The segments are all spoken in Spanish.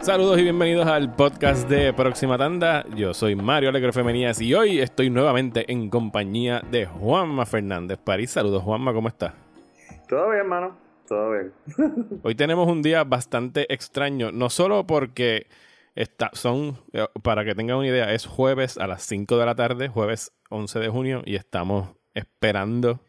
Saludos y bienvenidos al podcast de Próxima Tanda. Yo soy Mario Alegre Femenías y hoy estoy nuevamente en compañía de Juanma Fernández París. Saludos, Juanma, ¿cómo estás? Todo bien, mano. Todo bien. hoy tenemos un día bastante extraño, no solo porque está, son, eh, para que tengan una idea, es jueves a las 5 de la tarde, jueves 11 de junio, y estamos esperando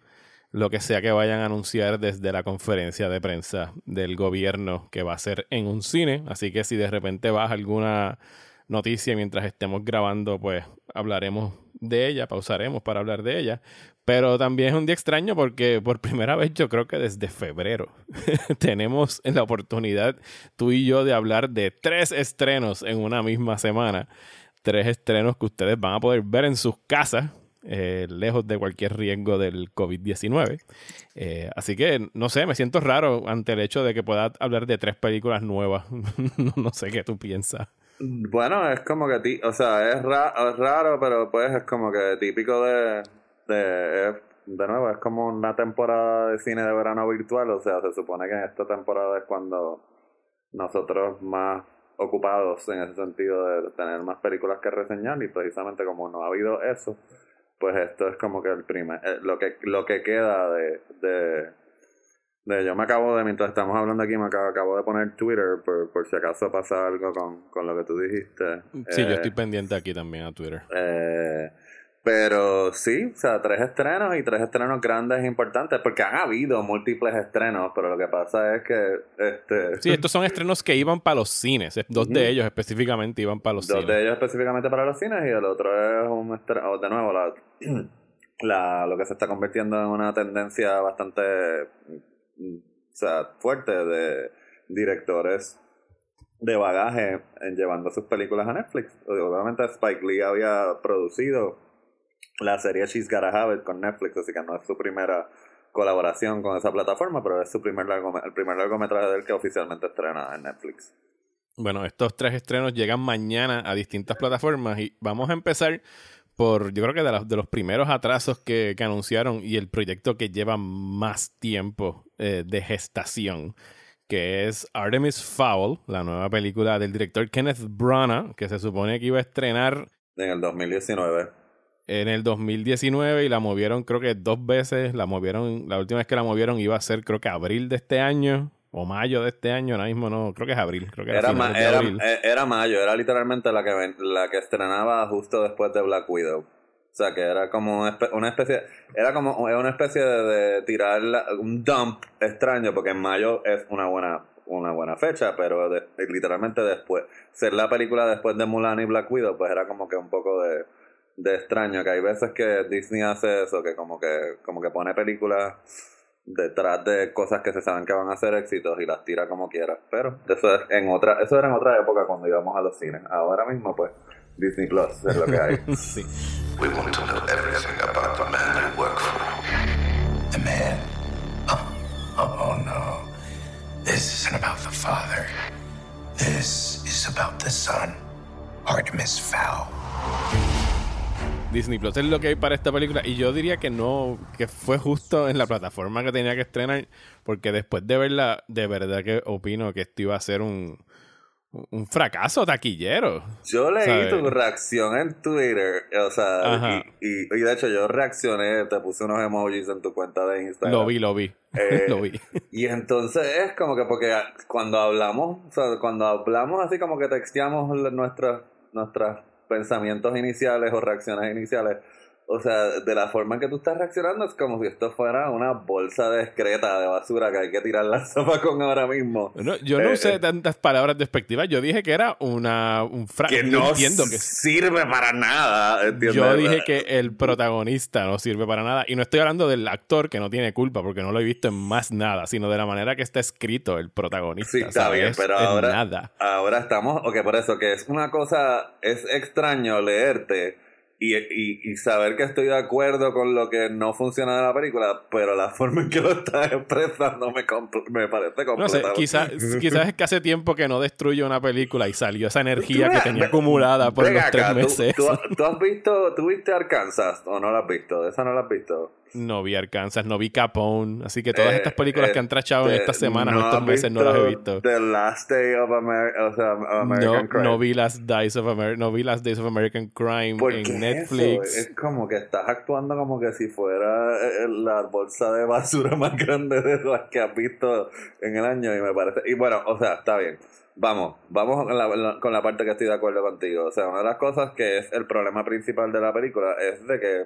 lo que sea que vayan a anunciar desde la conferencia de prensa del gobierno que va a ser en un cine. Así que si de repente vas alguna noticia mientras estemos grabando, pues hablaremos de ella, pausaremos para hablar de ella. Pero también es un día extraño porque por primera vez yo creo que desde febrero tenemos la oportunidad tú y yo de hablar de tres estrenos en una misma semana. Tres estrenos que ustedes van a poder ver en sus casas eh, lejos de cualquier riesgo del COVID-19. Eh, así que, no sé, me siento raro ante el hecho de que pueda hablar de tres películas nuevas. no sé qué tú piensas. Bueno, es como que, ti o sea, es, raro, pero pues es como que típico de, de, de nuevo, es como una temporada de cine de verano virtual, o sea, se supone que en esta temporada es cuando nosotros más ocupados en ese sentido de tener más películas que reseñar y precisamente como no ha habido eso, pues esto es como que el primer, eh, lo que lo que queda de, de, yo me acabo de, mientras estamos hablando aquí, me acabo, de poner Twitter por, por si acaso pasa algo con, con lo que tú dijiste. Sí, yo eh, estoy pendiente aquí también a Twitter. Eh, pero sí, o sea, tres estrenos y tres estrenos grandes e importantes, porque han habido múltiples estrenos, pero lo que pasa es que... Este... Sí, estos son estrenos que iban para los cines, dos de ellos específicamente iban para los cines. Dos de ellos específicamente para los cines y el otro es un estreno, de nuevo, la, la, lo que se está convirtiendo en una tendencia bastante o sea, fuerte de directores de bagaje en llevando sus películas a Netflix. Obviamente Spike Lee había producido la serie She's Gotta Have It con Netflix, así que no es su primera colaboración con esa plataforma, pero es su primer el primer largometraje del que oficialmente estrena en Netflix. Bueno, estos tres estrenos llegan mañana a distintas plataformas y vamos a empezar por, yo creo que de, de los primeros atrasos que, que, anunciaron y el proyecto que lleva más tiempo eh, de gestación, que es Artemis Fowl, la nueva película del director Kenneth Branagh, que se supone que iba a estrenar en el 2019 en el 2019 y la movieron creo que dos veces. La movieron, la última vez que la movieron iba a ser creo que abril de este año o mayo de este año, ahora mismo no, creo que es abril. Creo que era, eh, era, mayo, era literalmente la que, la que estrenaba justo después de Black Widow. O sea, que era como una especie, era como una especie de, tirar un dump extraño, porque en mayo es una buena una buena fecha, pero literalmente después, ser la película después de Mulan y Black Widow, pues era como que un poco de de extraño, que hay veces que Disney hace eso, que como que, como que pone películas detrás de cosas que se saben que van a ser éxitos y las tira como quiera. Pero eso es en otra, eso era en otra época cuando íbamos a los cines. Ahora mismo pues Disney Plus es lo que hay. sí. We want to know everything about the man work for. The man? Oh, oh no. This isn't about the father. This is about the son. Artemis Fowl. Disney Plus es lo que hay para esta película y yo diría que no, que fue justo en la plataforma que tenía que estrenar porque después de verla, de verdad que opino que esto iba a ser un, un fracaso taquillero. Yo leí tu reacción en Twitter, o sea, y, de hecho yo reaccioné, te puse unos emojis en tu cuenta de Instagram. Lo vi, lo vi. Eh, lo vi. Y entonces es como que porque cuando hablamos, o sea, cuando hablamos así como que texteamos nuestras nuestras pensamientos iniciales o reacciones iniciales. O sea, de la forma en que tú estás reaccionando es como si esto fuera una bolsa discreta de basura que hay que tirar la sopa con ahora mismo. yo no eh, usé eh. tantas palabras despectivas. Yo dije que era una, un Que no entiendo que sirve para nada. Yo dije que el protagonista no sirve para nada. Y no estoy hablando del actor que no tiene culpa porque no lo he visto en más nada, sino de la manera que está escrito el protagonista. Sí, está bien, pero ahora, nada. ahora estamos. Ok, por eso que es una cosa. Es extraño leerte y, y, y, saber que estoy de acuerdo con lo que no funciona de la película, pero la forma en que lo estás expresando me, me parece complicado. No sé, quizás, quizás es que hace tiempo que no destruye una película y salió esa energía que tenía acumulada por los tres meses. ¿tú, tú, has visto, tú viste Arkansas o no la has visto? ¿Esa no la has visto? No vi Arkansas, no vi Capone. Así que todas Eh, estas películas eh, que han trachado en eh, estas semanas o ¿no estos has meses no las he visto. The Last Day of America, o sea, American No, Crime. no vi las Days of America, no vi las Days of American Crime ¿Por en qué Netflix. eso? Es como que estás actuando como que si fuera eh, la bolsa de basura más grande de las que has visto en el año y me parece... Y bueno, o sea, está bien. Vamos, vamos con la, la- con la parte que estoy de acuerdo contigo. O sea, una de las cosas que es el problema principal de la película es de que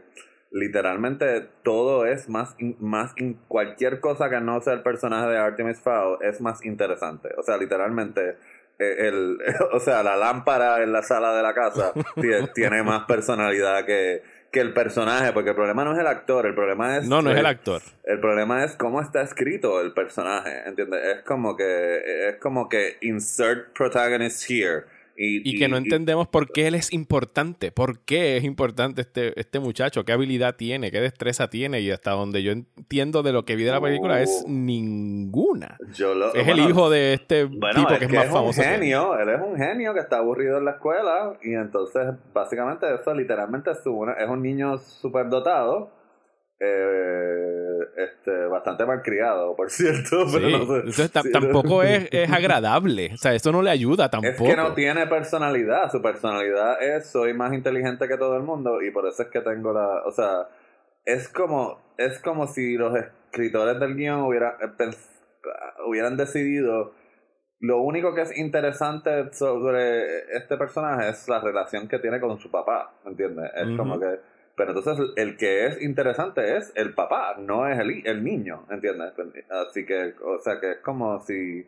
literalmente todo es más, in- más in- cualquier cosa que no sea el personaje de Artemis Fowl es más interesante. O sea, literalmente eh, el, o sea, la lámpara en la sala de la casa tie- tiene más personalidad que, que el personaje, porque el problema no es el actor, el problema es No, no es el actor. el problema es cómo está escrito el personaje, ¿entiendes? Es como que es como que insert protagonist here y, Y que no entendemos por qué él es importante. ¿Por qué es importante este, este muchacho? ¿Qué habilidad tiene? ¿Qué destreza tiene? Y hasta donde yo entiendo de lo que vi de la película es Oh. ninguna. Yo lo- Es el hijo de este Bueno, tipo es que es que más es famoso. un genio, él es un genio que está aburrido en la escuela y entonces básicamente eso literalmente es, una- es un niño súper dotado, eh, este, bastante malcriado, por cierto. Sí, pero no sé- entonces sí, tampoco es, es agradable. O sea, eso no le ayuda tampoco. Es que no tiene personalidad. Su personalidad es soy más inteligente que todo el mundo y por eso es que tengo la, o sea, es como es como si los escritores del guion hubieran eh, hubieran decidido lo único que es interesante sobre este personaje es la relación que tiene con su papá, ¿entiendes? Es como que pero entonces el que es interesante es el papá, no es el, el niño, ¿entiendes? Así que, o sea, que es como si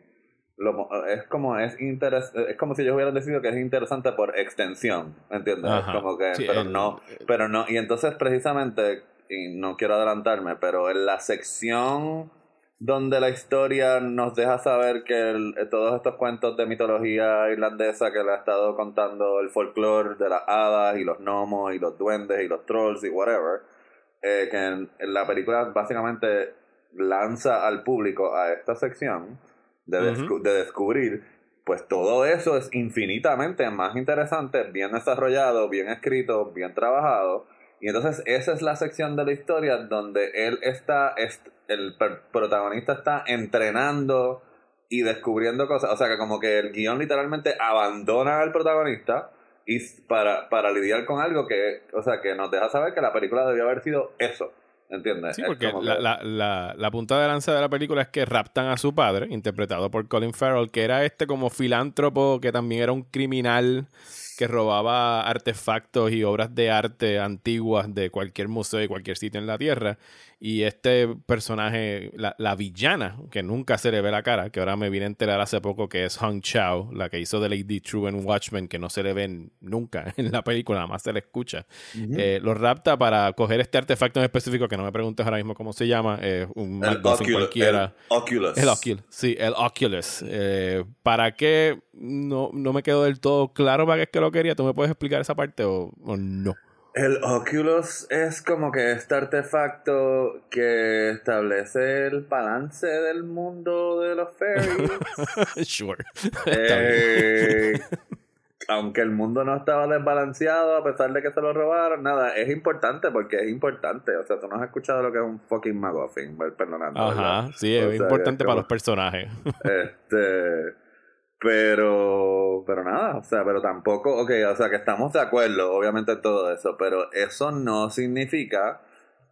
lo es como es interes es como si ellos hubieran decidido que es interesante por extensión ¿entiendes? Ajá. como que Sí, pero el- no pero no y entonces precisamente y no quiero adelantarme pero en la sección donde la historia nos deja saber que el- eh, todos estos cuentos de mitología irlandesa que le ha estado contando el folclore de las hadas y los gnomos y los duendes y los trolls y whatever eh, que en, en la película básicamente lanza al público a esta sección de, descu- de descubrir, pues todo eso es infinitamente más interesante, bien desarrollado, bien escrito, bien trabajado. Y entonces esa es la sección de la historia donde él está, est- el protagonista está entrenando y descubriendo cosas. O sea que como que el guion literalmente abandona al protagonista y para, para lidiar con algo que, o sea, que nos deja saber que la película debió haber sido eso. ¿Entiendes? Sí, porque como la, que- la, la, la punta de lanza de la película es que raptan a su padre, interpretado por Colin Farrell, que era este como filántropo, que también era un criminal que robaba artefactos y obras de arte antiguas de cualquier museo y cualquier sitio en la Tierra. Y este personaje, la, la villana, que nunca se le ve la cara, que ahora me vine a enterar hace poco que es Hong Chao, la que hizo de Lady True en Watchmen, que no se le ven nunca en la película, nada más se le escucha. Eh, lo rapta para coger este artefacto en específico, que no me preguntes ahora mismo cómo se llama, eh, un el, Oculus, cualquiera. el Oculus. El Oculus, sí, el Oculus. Eh, ¿Para qué? No, no me quedó del todo claro para qué es que lo quería. ¿Tú me puedes explicar esa parte o, o no? El Oculus es como que este artefacto que establece el balance del mundo de los fairies. sure. Eh, aunque el mundo no estaba desbalanceado a pesar de que se lo robaron, nada, es importante porque es importante. O sea, tú no has escuchado lo que es un fucking McGuffin, perdonando. ¿verdad? Ajá, sí, O es sea, importante para los personajes. Este, pero, pero nada, o sea, pero tampoco, ok, o sea, que estamos de acuerdo, obviamente, en todo eso, pero eso no significa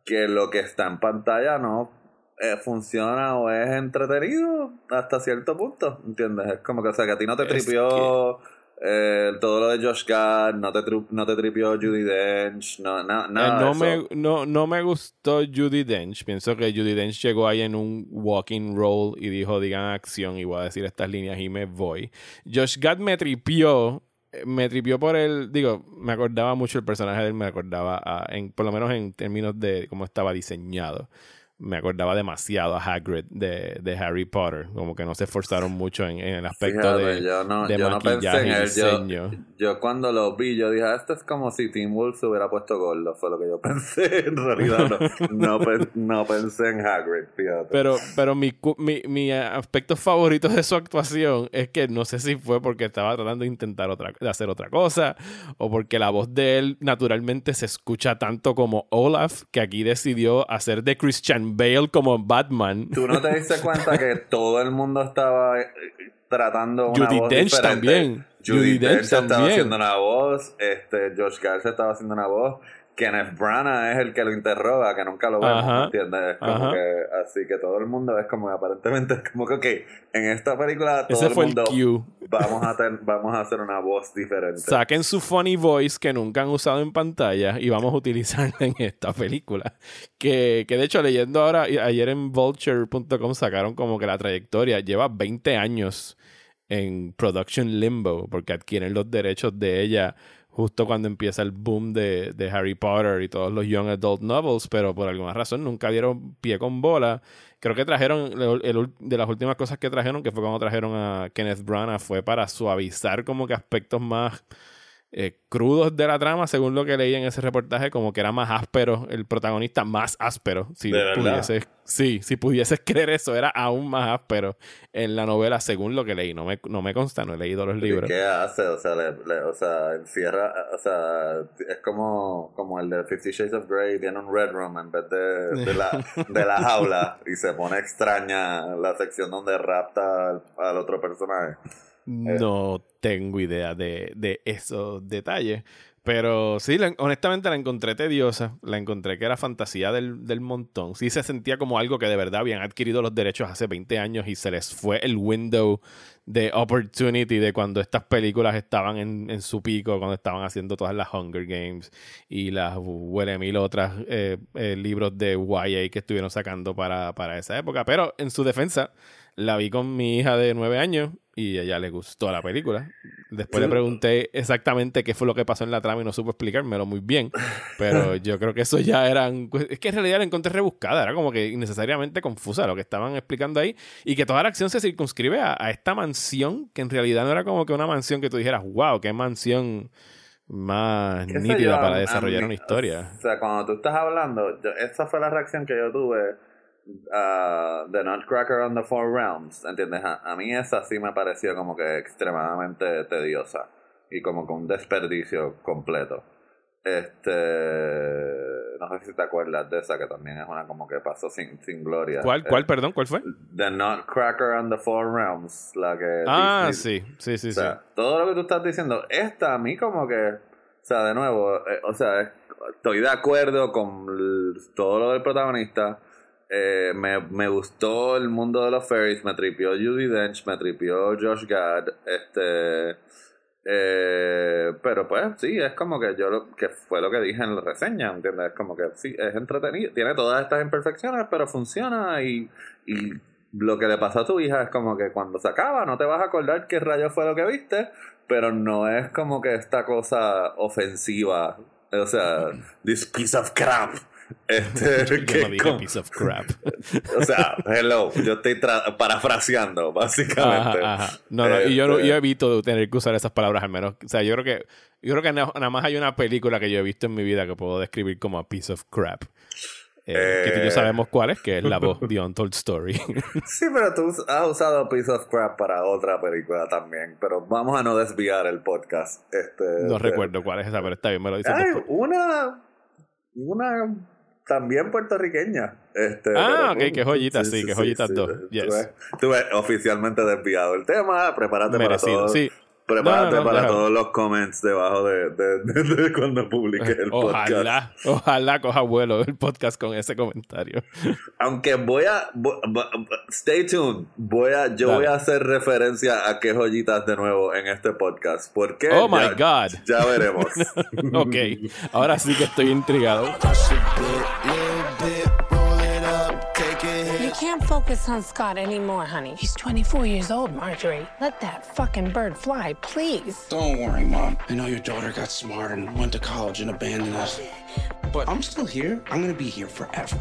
que lo que está en pantalla no eh, funciona o es entretenido hasta cierto punto, ¿entiendes? Es como que, o sea, que a ti no te Es tripió eh, todo lo de Josh Gad, no te, no te tripió Judy Dench, no, na- Eh, nada no, de eso. me, no, no me gustó Judy Dench. Pienso que Judy Dench llegó ahí en un walking role y dijo, digan acción y voy a decir estas líneas y me voy. Josh Gad me tripió. eh, Me tripió por el, digo, me acordaba mucho el personaje de él, me acordaba, a- en, por lo menos en términos de cómo estaba diseñado. Me acordaba demasiado a Hagrid de, de Harry Potter. Como que no se esforzaron mucho en, en el aspecto de, yo no, de yo no pensé maquillaje en él. Yo, diseño. yo cuando lo vi, yo dije, "Ah, esto es como si Tim Wolf se hubiera puesto gordo. Fue lo que yo pensé. En realidad, no, no, pen- no pensé en Hagrid, fíjate. Pero, pero mi, mi, mi aspecto favorito de su actuación es que no sé si fue porque estaba tratando de intentar otra, de hacer otra cosa o porque la voz de él naturalmente se escucha tanto como Olaf que aquí decidió hacer de Christian Bale como Batman. ¿Tú no te diste cuenta que todo el mundo estaba eh, tratando una Judi voz Dench diferente? también. Judy, Judi Dench Dench estaba también. haciendo una voz, este, Josh Garza estaba haciendo una voz, Kenneth Branagh es el que lo interroga, que nunca lo vemos, Ajá. ¿me entiendes? Es como que, así que todo el mundo es como, aparentemente es como que, ok, en esta película todo Ese el fue el mundo cue. vamos a, ten- vamos a hacer una voz diferente. Saquen su funny voice que nunca han usado en pantalla y vamos a utilizarla en esta película. Que, que de hecho, leyendo ahora, ayer en vulture.com sacaron como que la trayectoria lleva 20 años en production limbo porque adquieren los derechos de ella justo cuando empieza el boom de, de Harry Potter y todos los young adult novels, pero por alguna razón nunca dieron pie con bola. Creo que trajeron, el- de las últimas cosas que trajeron, que fue cuando trajeron a Kenneth Branagh, fue para suavizar como que aspectos más eh, crudos de la trama, según lo que leí en ese reportaje, como que era más áspero, el protagonista más áspero. Si pudieses, sí, si pudieses creer eso, era aún más áspero en la novela, según lo que leí. No me, no me consta, no he leído los ¿Y libros. ¿Qué hace? O sea, le, le- o sea, encierra, o sea, es como, como el de Fifty Shades of Grey, tiene un Red Room en vez de, de, la, de la jaula y se pone extraña la sección donde rapta al, al otro personaje. No tengo idea de, de esos detalles. Pero sí, la- honestamente la encontré tediosa. La encontré que era fantasía del, del montón. Sí se sentía como algo que de verdad habían adquirido los derechos hace 20 años y se les fue el window de opportunity de cuando estas películas estaban en, en su pico, cuando estaban haciendo todas las Hunger Games y las huele mil otras eh, eh, libros de YA que estuvieron sacando para, para esa época. Pero en su defensa, la vi con mi hija de nueve años y a ella le gustó la película. Después le pregunté exactamente qué fue lo que pasó en la trama y no supo explicármelo muy bien. Pero yo creo que eso ya eran. Es que en realidad la encontré rebuscada, era como que innecesariamente confusa lo que estaban explicando ahí. Y que toda la acción se circunscribe a, a esta mansión, que en realidad no era como que una mansión que tú dijeras, wow, qué mansión más ¿Qué sé nítida yo? para desarrollar mí- una historia. O sea, cuando tú estás hablando, yo- esa fue la reacción que yo tuve ah, de Nutcracker on the Four Realms, ¿entiendes? A, a mí esa sí me pareció como que extremadamente tediosa y como que un desperdicio completo. Este, no sé si te acuerdas de esa que también es una como que pasó sin, sin gloria. ¿Cuál, Eh, cuál, perdón, cuál fue? The Nutcracker on the Four Realms, la que Ah, Disney- sí, sí, sí, o sí. todo lo que tú estás diciendo, esta a mí como que, o sea, de nuevo, eh, o sea, es- estoy de acuerdo con todo lo del protagonista. Eh, me, me gustó el mundo de los fairies, me tripió Judy Dench, me tripió Josh Gad, este, eh, pero pues sí, es como que yo lo, que fue lo que dije en la reseña, ¿entiendes? Es como que sí, es entretenido, tiene todas estas imperfecciones, pero funciona y, y lo que le pasó a tu hija es como que cuando se acaba no te vas a acordar qué rayo fue lo que viste, pero no es como que esta cosa ofensiva, o sea, this piece of crap. Este, que como- piece of crap. o sea, hello, yo estoy parafraseando, básicamente. Ajá, ajá. No, no, y yo, no- Este, yo evito de tener que usar esas palabras al menos. O sea, yo creo que yo creo que na- nada más hay una película que yo he visto en mi vida que puedo describir como a piece of crap. Eh, que tú y yo Eh. sabemos cuál es, que es la voz de Untold Story. Sí, pero tú has usado Piece of Crap para otra película también. Pero vamos a no desviar el podcast. Este, no de- recuerdo cuál es esa, pero está bien, me lo dices Ay, después. una. Una también puertorriqueña. Este, Ah, ok, qué joyitas, sí, qué joyitas dos. Tú Yes. ves- Tú ves oficialmente desviado el tema. Prepárate Merecido, para todo. sí. Prepárate No, no, no, para todos los comments debajo de, de, de- de cuando publique el podcast. Ojalá, ojalá coja vuelo el podcast con ese comentario. Aunque voy a. stay tuned. Voy a, yo Dale. voy a hacer referencia a qué joyitas de nuevo en este podcast. ¿Por qué? Oh my Ya- God. Ya veremos. Ok, ahora sí que estoy intrigado. Can't focus on Scott anymore, honey. He's 24 years old, Marjorie. Let that fucking bird fly, please. Don't worry, Mom. I know your daughter got smart and went to college and abandoned us. But I'm still here. I'm gonna be here forever.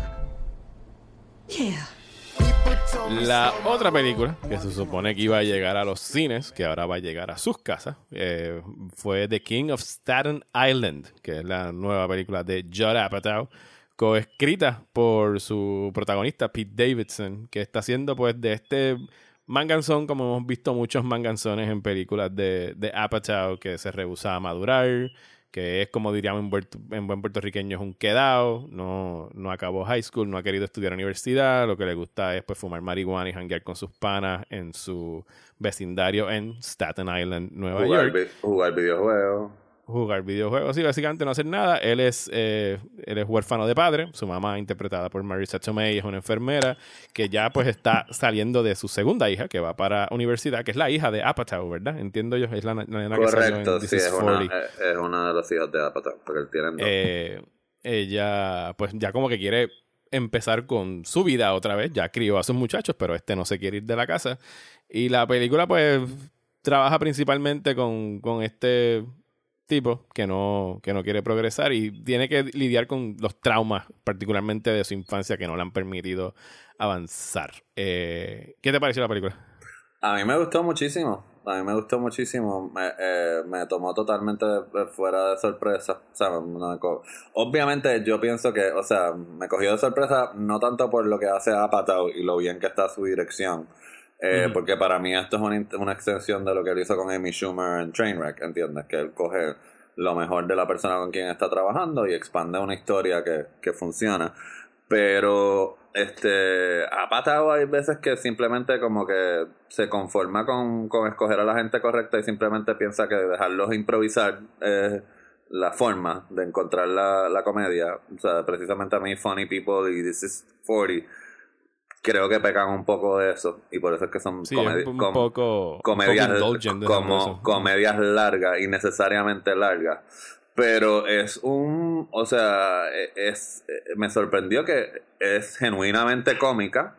La otra película que se supone que iba a llegar a los cines, que ahora va a llegar a sus casas, eh, fue The King of Staten Island, que es la nueva película de Judd Apatow, coescrita por su protagonista Pete Davidson, que está haciendo pues de este manganzón, como hemos visto muchos manganzones en películas de, de Apatow, que se rehúsa a madurar, que es como diríamos en, buen puertorriqueño, es un quedado, no, no acabó high school, no ha querido estudiar universidad, lo que le gusta es pues fumar marihuana y janguear con sus panas en su vecindario en Staten Island, Nueva York. jugar videojuegos jugar videojuegos y básicamente no hacer nada. Él es, eh, él es huérfano de padre. Su mamá, interpretada por Marisa Tomei, es una enfermera que ya pues está saliendo de su segunda hija, que va para universidad, que es la hija de Apatow, ¿verdad? Entiendo yo, es la, nena que salió en sí, es una, es una, de las hijas de Apatow, porque él tiene eh, ella pues ya como que quiere empezar con su vida otra vez. Ya crió a sus muchachos, pero este no se quiere ir de la casa. Y la película pues trabaja principalmente con, con este tipo que no, que no quiere progresar y tiene que lidiar con los traumas, particularmente de su infancia, que no le han permitido avanzar. Eh, ¿Qué te pareció la película? A mí me gustó muchísimo. A mí me gustó muchísimo. Me, eh, me tomó totalmente fuera de sorpresa. O sea, obviamente yo pienso que, o sea, me cogió de sorpresa no tanto por lo que hace Apatow y lo bien que está su dirección, eh, porque para mí esto es una, una, extensión de lo que él hizo con Amy Schumer en Trainwreck, ¿entiendes? Que él coge lo mejor de la persona con quien está trabajando y expande una historia que, que funciona. Pero este ha pasado hay veces que simplemente como que se conforma con, con escoger a la gente correcta y simplemente piensa que dejarlos improvisar es la forma de encontrar la, la comedia. O sea, precisamente a mí Funny People y This is 40 creo que pecan un poco de eso y por eso es que son poco, comedias como comedias largas innecesariamente largas. Pero es un o sea e, es me sorprendió que es genuinamente cómica.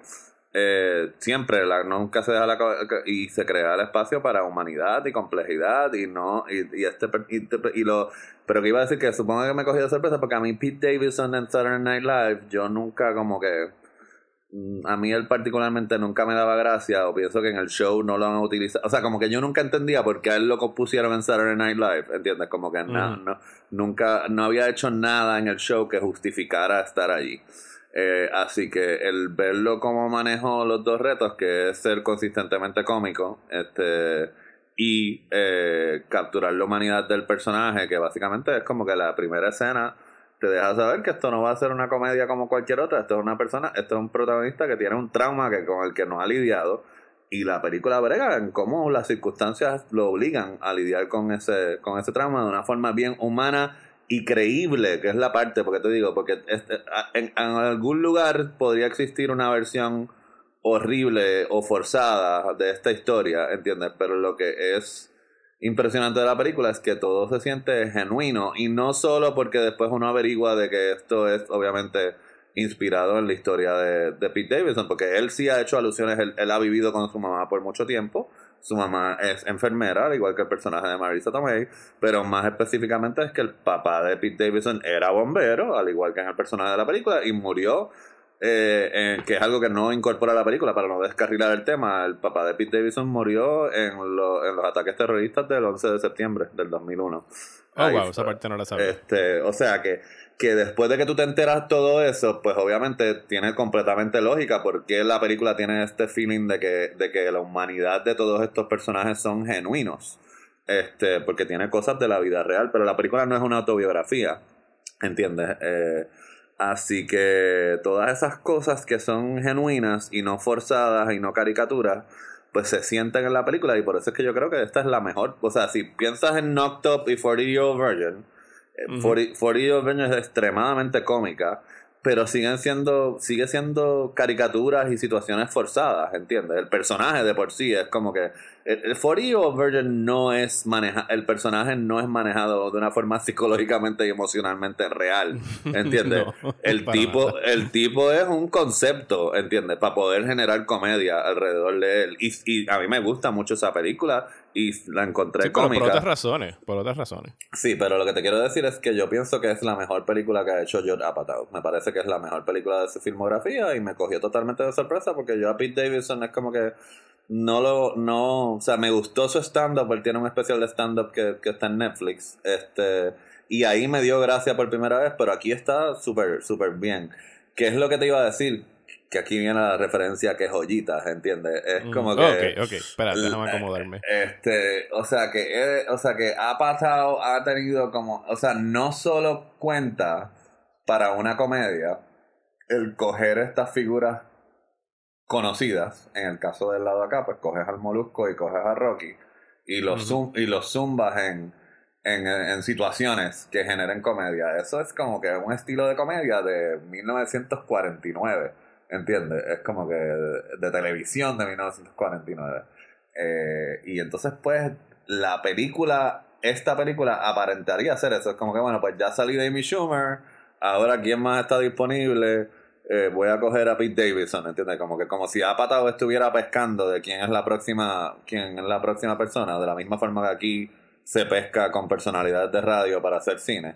Eh, siempre la, nunca se deja la y se crea el espacio para humanidad y complejidad y no y, este y, lo pero que iba a decir que supongo que me he cogido sorpresa porque a mí Pete Davidson en Saturday Night Live yo nunca como que a mí él particularmente nunca me daba gracia o pienso que en el show no lo han utilizado. O sea, como que yo nunca entendía por qué a él lo pusieron en Saturday Night Live, ¿entiendes? Como que no, no, nunca, no había hecho nada en el show que justificara estar allí. Eh, así que el verlo como manejó los dos retos, que es ser consistentemente cómico, este y eh, capturar la humanidad del personaje, que básicamente es como que la primera escena te deja saber que esto no va a ser una comedia como cualquier otra, esto es una persona, esto es un protagonista que tiene un trauma que con el que no ha lidiado y la película brega en cómo las circunstancias lo obligan a lidiar con ese con ese trauma de una forma bien humana y creíble, que es la parte, porque te digo, porque este, en, en algún lugar podría existir una versión horrible o forzada de esta historia, ¿entiendes? Pero lo que es impresionante de la película es que todo se siente genuino y no solo porque después uno averigua de que esto es obviamente inspirado en la historia de, de Pete Davidson, porque él sí ha hecho alusiones, él, ha vivido con su mamá por mucho tiempo, su mamá es enfermera, al igual que el personaje de Marisa Tomei, pero más específicamente es que el papá de Pete Davidson era bombero, al igual que en el personaje de la película, y murió eh, que es algo que no incorpora la película para no descarrilar el tema. El papá de Pete Davidson murió en, en los ataques terroristas del 11 de septiembre del 2001. Oh, wow, esa parte no la sabía. Este, o sea que, que después de que tú te enteras todo eso, pues obviamente tiene completamente lógica porque la película tiene este feeling de que, de que la humanidad de todos estos personajes son genuinos. Este, porque tiene cosas de la vida real, pero la película no es una autobiografía. ¿Entiendes? Eh, Así que todas esas cosas que son genuinas y no forzadas y no caricaturas, pues se sienten en la película y por eso es que yo creo que esta es la mejor. O sea, si piensas en Knocked Up y 40 Year Old Virgin, 40, 40 Year Old Virgin es extremadamente cómica, pero siguen siendo, sigue siendo caricaturas y situaciones forzadas, ¿entiendes? El personaje de por sí es como que el 40 Virgin no es maneja el personaje no es manejado de una forma psicológicamente y emocionalmente real ¿entiendes? el tipo el tipo es un concepto ¿entiendes? para poder generar comedia alrededor de él y, y, a mí me gusta mucho esa película y la encontré sí, cómica por otras razones por otras razones sí pero lo que te quiero decir es que yo pienso que es la mejor película que ha hecho George Apatow me parece que es la mejor película de su filmografía y me cogió totalmente de sorpresa porque yo a Pete Davidson es como que no lo, no, o sea, me gustó su stand-up, él tiene un especial de stand-up que, que, está en Netflix, este, y ahí me dio gracia por primera vez, pero aquí está súper, súper bien. ¿Qué es lo que te iba a decir? Que aquí viene la referencia que joyitas, ¿entiendes? Es mm, como que... Ok, ok, espérate, déjame acomodarme. Este, o sea que, o sea que ha pasado, ha tenido como, o sea, no solo cuenta para una comedia el coger estas figuras conocidas. En el caso del lado acá, pues coges al Molusco y coges a Rocky y los, y los zumbas en, en, en, situaciones que generen comedia. Eso es como que un estilo de comedia de 1949, ¿entiendes? Es como que de, televisión de 1949. Eh, y entonces, pues, la película, esta película aparentaría ser eso. Es como que, bueno, pues ya salí de Amy Schumer, ahora quién más está disponible eh, voy a coger a Pete Davidson, ¿entiendes? Como que como si Apatow estuviera pescando de quién es la próxima, quién es la próxima persona, de la misma forma que aquí se pesca con personalidades de radio para hacer cine.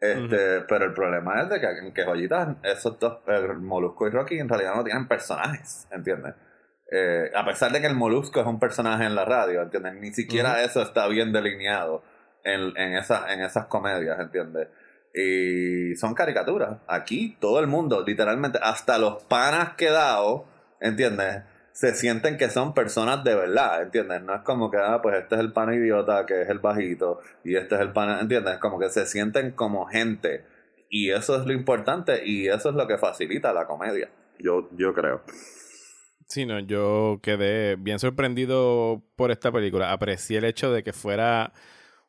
Este, pero el problema es de que en que joyitas, esos dos, el Molusco y Rocky, en realidad no tienen personajes, ¿entiendes? Eh, a pesar de que el Molusco es un personaje en la radio, ¿entiendes? Ni siquiera eso está bien delineado en, en, esa, en esas comedias, ¿entiendes? Y son caricaturas. Aquí todo el mundo, literalmente, hasta los panas quedados, ¿entiendes? Se sienten que son personas de verdad, ¿entiendes? No es como que, ah, pues este es el pana idiota, que es el bajito, y este es el pana, ¿entiendes? Como que se sienten como gente. Y eso es lo importante y eso es lo que facilita la comedia, yo, yo creo. Sí, no, yo quedé bien sorprendido por esta película. Aprecié el hecho de que fuera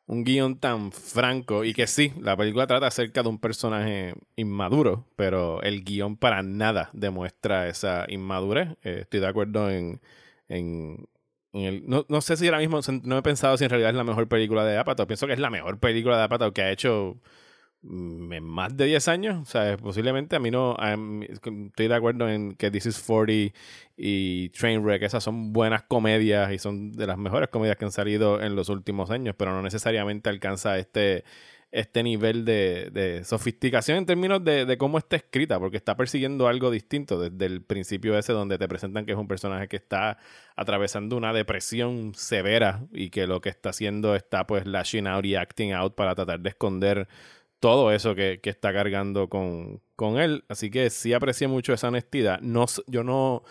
un guion tan franco y que sí, la película trata acerca de un personaje inmaduro, pero el guion para nada demuestra esa inmadurez. Eh, estoy de acuerdo en, en, el, no, no, sé si ahora mismo, no he pensado si en realidad es la mejor película de Apatow, pienso que es la mejor película de Apatow que ha hecho en más de 10 años. O sea, posiblemente a mí no. estoy de acuerdo en que This is 40 y Trainwreck, esas son buenas comedias y son de las mejores comedias que han salido en los últimos años, pero no necesariamente alcanza este, este nivel de, de sofisticación en términos de, de, cómo está escrita, porque está persiguiendo algo distinto desde el principio ese, donde te presentan que es un personaje que está atravesando una depresión severa y que lo que está haciendo está pues lashing out y acting out para tratar de esconder todo eso que, que está cargando con, con, él. Así que sí aprecié mucho esa honestidad. No, yo no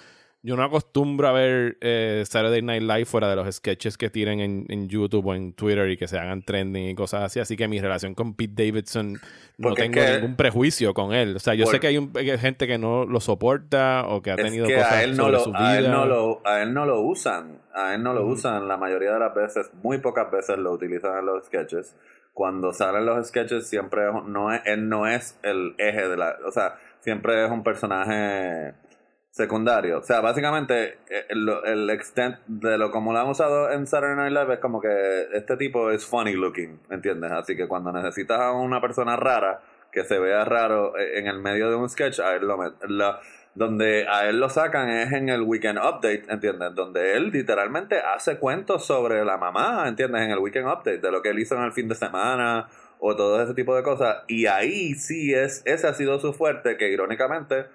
yo no acostumbro a ver eh, Saturday Night Live fuera de los sketches que tienen en, en, YouTube o en Twitter y que se hagan trending y cosas así. Así que mi relación con Pete Davidson no tengo ningún prejuicio con él. O sea, yo sé que hay, un, gente que no lo soporta o que ha tenido cosas a él no lo, A él no lo, a él no lo usan. A él no lo usan la mayoría de las veces. Muy pocas veces lo utilizan en los sketches cuando salen los sketches siempre no es, él no es el eje de la, o sea, siempre es un personaje secundario. O sea, básicamente eh, el, el extent de lo como lo han usado en Saturday Night Live es como que este tipo es funny looking, ¿entiendes? Así que cuando necesitas a una persona rara que se vea raro eh, en el medio de un sketch, a él lo, lo donde a él lo sacan es en el Weekend Update, ¿entiendes? Donde él literalmente hace cuentos sobre la mamá, ¿entiendes? En el Weekend Update, de lo que él hizo en el fin de semana o todo ese tipo de cosas. Y ahí sí es, ese ha sido su fuerte, que irónicamente,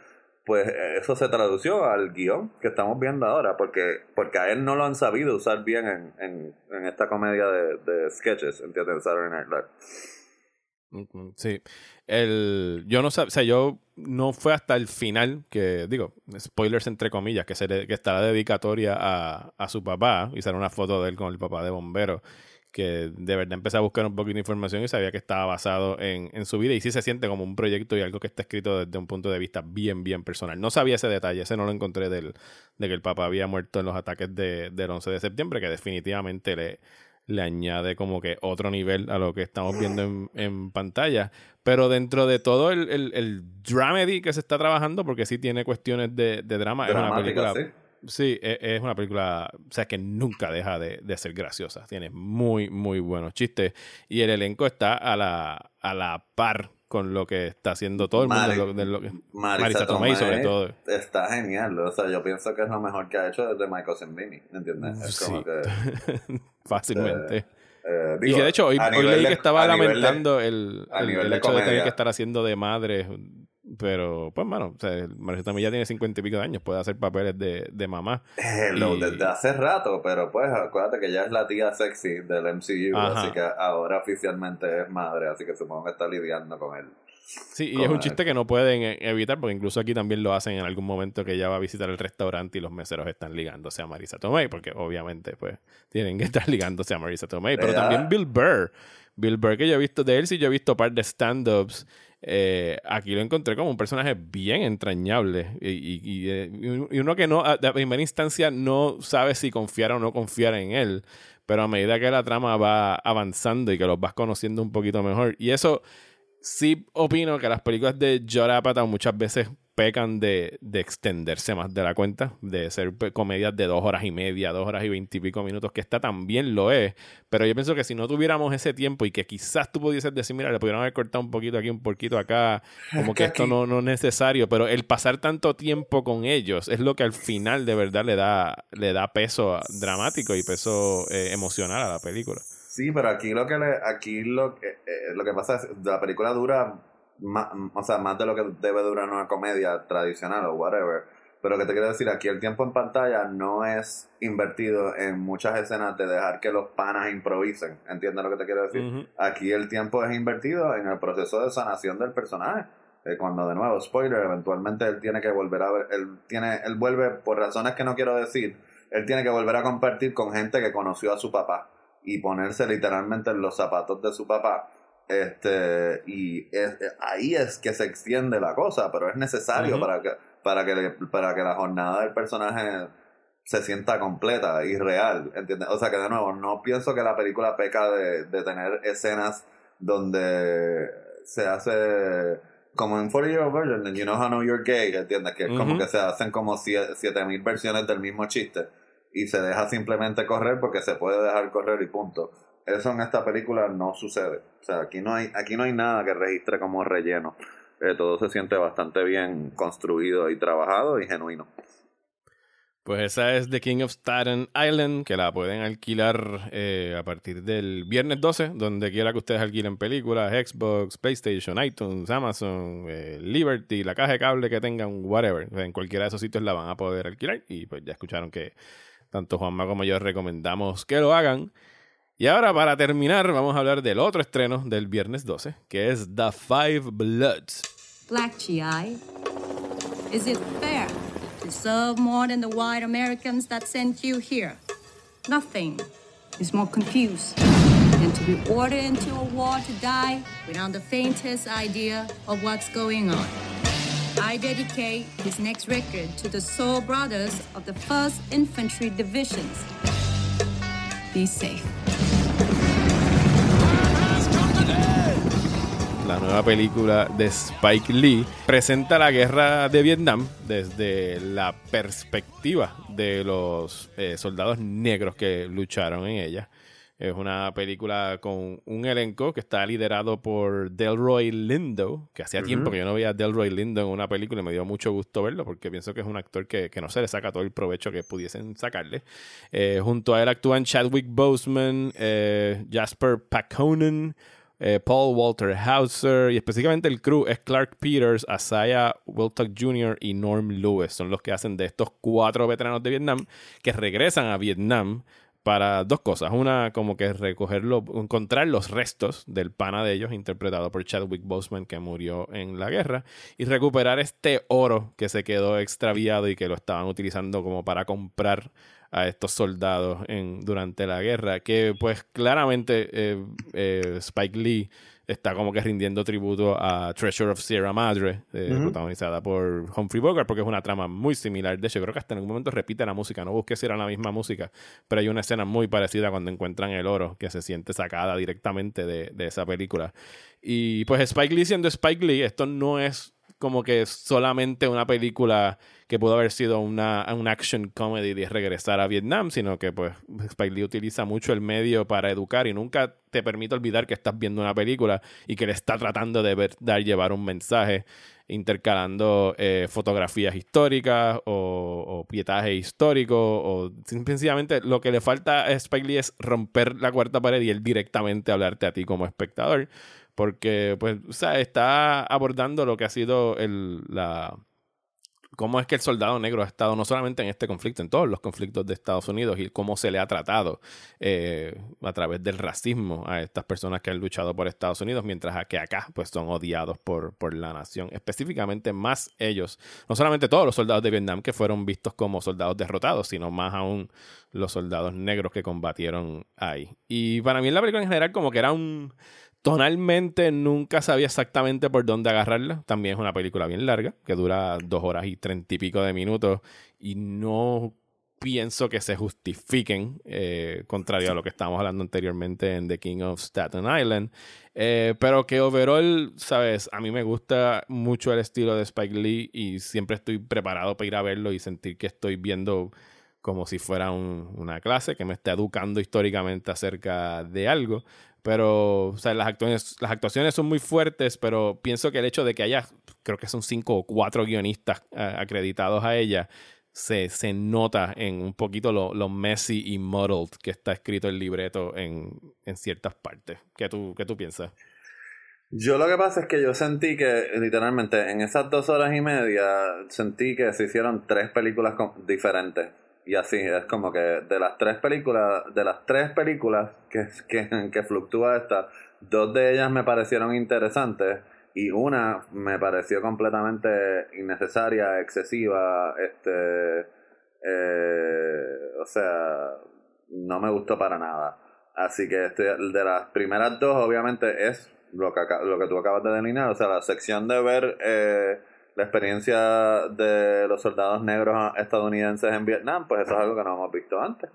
pues eso se tradució al guion que estamos viendo ahora, porque, porque a él no lo han sabido usar bien en, en, en esta comedia de, de sketches, ¿entiendes? Saturday Night Live. Sí. El, yo no sé, o sea, yo no fue hasta el final que, digo, spoilers entre comillas, que, se que está la dedicatoria a, a su papá y sale una foto de él con el papá de bombero, que de verdad empecé a buscar un poquito de información y sabía que estaba basado en, en, su vida y sí se siente como un proyecto y algo que está escrito desde un punto de vista bien, bien personal. No sabía ese detalle, ese no lo encontré del, de que el papá había muerto en los ataques de, del 11 de septiembre, que definitivamente le le añade como que otro nivel a lo que estamos viendo en, en pantalla. Pero dentro de todo el, el, el, dramedy que se está trabajando, porque sí tiene cuestiones de, de drama, es una película Sí, e, es, una película, o sea, que nunca deja de, de, ser graciosa. Tiene muy, muy buenos chistes. Y el elenco está a la, a la par con lo que está haciendo todo el mundo. de lo que, Marisa, Tomei, sobre todo. Está genial. O sea, yo pienso que es lo mejor que ha hecho desde Michael Zambini. ¿Entiendes? Es como que. Fácilmente. Eh, y que de hecho, hoy, leí que estaba lamentando el, el, hecho de, tener que estar haciendo de madre. Pero, pues, mano, o sea, Marisa Tomei ya tiene cincuenta y pico de años, puede hacer papeles de, de mamá. Hello, desde hace rato, pero pues acuérdate que ya es la tía sexy del MCU, así que ahora oficialmente es madre, así que supongo que está lidiando con él. Sí, y es un chiste que no pueden e, evitar, porque incluso aquí también lo hacen en algún momento que ella va a visitar el restaurante y los meseros están ligándose a Marisa Tomei, porque obviamente pues tienen que estar ligándose a Marisa Tomei, pero también Bill Burr. Bill Burr que yo he visto de él, sí yo he visto un par de stand-ups. Eh, aquí lo encontré como un personaje bien entrañable y, eh, y, uno que no, a, primera instancia no sabe si confiar o no confiar en él, pero a medida que la trama va avanzando y que los vas conociendo un poquito mejor. Y eso sí opino que las películas de Judd Apatow muchas veces pecan de, de, extenderse más de la cuenta, de ser comedias de dos horas y media, dos horas y veintipico minutos, que esta también lo es. Pero yo pienso que si no tuviéramos ese tiempo y que quizás tú pudieses decir, mira, le pudieran haber cortado un poquito aquí, un poquito acá, como que esto no, no es necesario, pero el pasar tanto tiempo con ellos es lo que al final de verdad le da, le da peso dramático y peso eh, emocional a la película. Sí, pero aquí lo que le, aquí lo que, eh, lo que pasa es la película dura más, o sea, más de lo que debe durar una comedia tradicional o whatever. Pero que te quiero decir, aquí el tiempo en pantalla no es invertido en muchas escenas de dejar que los panas improvisen. ¿Entiendes lo que te quiero decir? Aquí el tiempo es invertido en el proceso de sanación del personaje. Eh, cuando de nuevo, spoiler, eventualmente él tiene que volver a ver, él tiene, él vuelve, por razones que no quiero decir, él tiene que volver a compartir con gente que conoció a su papá y ponerse literalmente en los zapatos de su papá. Este, y es, ahí es que se extiende la cosa, pero es necesario para, que, para, que, para que la jornada del personaje se sienta completa y real, ¿entiendes? O sea que de nuevo, no pienso que la película peca de, de tener escenas donde se hace como en 40 Year Old Virgin, You Know How I Know You're Gay, ¿entiendes? Que es como que se hacen como 7000 versiones del mismo chiste y se deja simplemente correr porque se puede dejar correr y punto. Eso en esta película no sucede. O sea, aquí no hay, aquí no hay nada que registre como relleno. Eh, todo se siente bastante bien construido y trabajado y genuino. Pues esa es The King of Staten Island, que la pueden alquilar eh, a partir del viernes 12, donde quiera que ustedes alquilen películas, Xbox, PlayStation, iTunes, Amazon, eh, Liberty, la caja de cable que tengan, whatever. En cualquiera de esos sitios la van a poder alquilar. Y pues ya escucharon que tanto Juanma como yo recomendamos que lo hagan. Y ahora, para terminar, vamos a hablar del otro estreno del viernes 12, que es The Five Bloods. Black GI, is it fair to serve more than the white Americans that sent you here? Nothing is more confused than to be ordered into a war to die without the faintest idea of what's going on. I dedicate this next record to the soul brothers of the 1st Infantry Divisions. Be safe. La nueva película de Spike Lee presenta la guerra de Vietnam desde la perspectiva de los eh, soldados negros que lucharon en ella. Es una película con un elenco que está liderado por Delroy Lindo, que hacía tiempo que yo no veía a Delroy Lindo en una película y me dio mucho gusto verlo porque pienso que es un actor que, no se le saca todo el provecho que pudiesen sacarle. Eh, junto a él actúan Chadwick Boseman, eh, Jasper Paconen, eh, Paul Walter Hauser y específicamente el crew es Clark Peters, Asaya Wiltock Jr. y Norm Lewis. Son los que hacen de estos cuatro veteranos de Vietnam que regresan a Vietnam para dos cosas. Una, como que recogerlo, encontrar los restos del pana de ellos, interpretado por Chadwick Boseman, que murió en la guerra, y recuperar este oro que se quedó extraviado y que lo estaban utilizando como para comprar a estos soldados en, durante la guerra. Que, pues, claramente eh, eh, Spike Lee está como que rindiendo tributo a Treasure of Sierra Madre, eh, protagonizada por Humphrey Bogart, porque es una trama muy similar. De hecho, creo que hasta en algún momento repite la música. No busqué si era la misma música, pero hay una escena muy parecida cuando encuentran el oro que se siente sacada directamente de, de esa película. Y pues Spike Lee siendo Spike Lee, esto no es como que solamente una película que pudo haber sido una, un action comedy de regresar a Vietnam, sino que pues Spike Lee utiliza mucho el medio para educar y nunca te permite olvidar que estás viendo una película y que le está tratando de dar llevar un mensaje intercalando eh, fotografías históricas o, o, pietaje histórico o sencillamente lo que le falta a Spike Lee es romper la cuarta pared y él directamente hablarte a ti como espectador porque pues o sea, está abordando lo que ha sido el, la cómo es que el soldado negro ha estado no solamente en este conflicto, en todos los conflictos de Estados Unidos y cómo se le ha tratado eh, a través del racismo a estas personas que han luchado por Estados Unidos, mientras que acá pues son odiados por, por la nación, específicamente más ellos, no solamente todos los soldados de Vietnam que fueron vistos como soldados derrotados, sino más aún los soldados negros que combatieron ahí. Y para mí la película en general como que era un Tonalmente nunca sabía exactamente por dónde agarrarla. También es una película bien larga, que dura dos horas y treinta y pico de minutos. Y no pienso que se justifiquen, eh, contrario a lo que estábamos hablando anteriormente en The King of Staten Island. Eh, pero que overall, sabes, a mí me gusta mucho el estilo de Spike Lee y siempre estoy preparado para ir a verlo y sentir que estoy viendo como si fuera una clase que me esté educando históricamente acerca de algo. Pero, o sea, las actuaciones, las actuaciones son muy fuertes, pero pienso que el hecho de que haya, creo que son cinco o cuatro guionistas eh, acreditados a ella, se, se, nota en un poquito lo, messy y muddled que está escrito el libreto en, en ciertas partes. ¿Qué tú, ¿Qué tú piensas? Yo lo que pasa es que yo sentí que literalmente en esas dos horas y media sentí que se hicieron tres películas diferentes y así es como que de las tres películas, de las tres películas que, que, que fluctúa esta, dos de ellas me parecieron interesantes y una me pareció completamente innecesaria, excesiva, este, eh, o sea, no me gustó para nada. Así que estoy, de las primeras dos, obviamente, es lo que, lo que tú acabas de delinear, o sea, la sección de ver eh, la experiencia de los soldados negros estadounidenses en Vietnam, pues eso es algo que no hemos visto antes.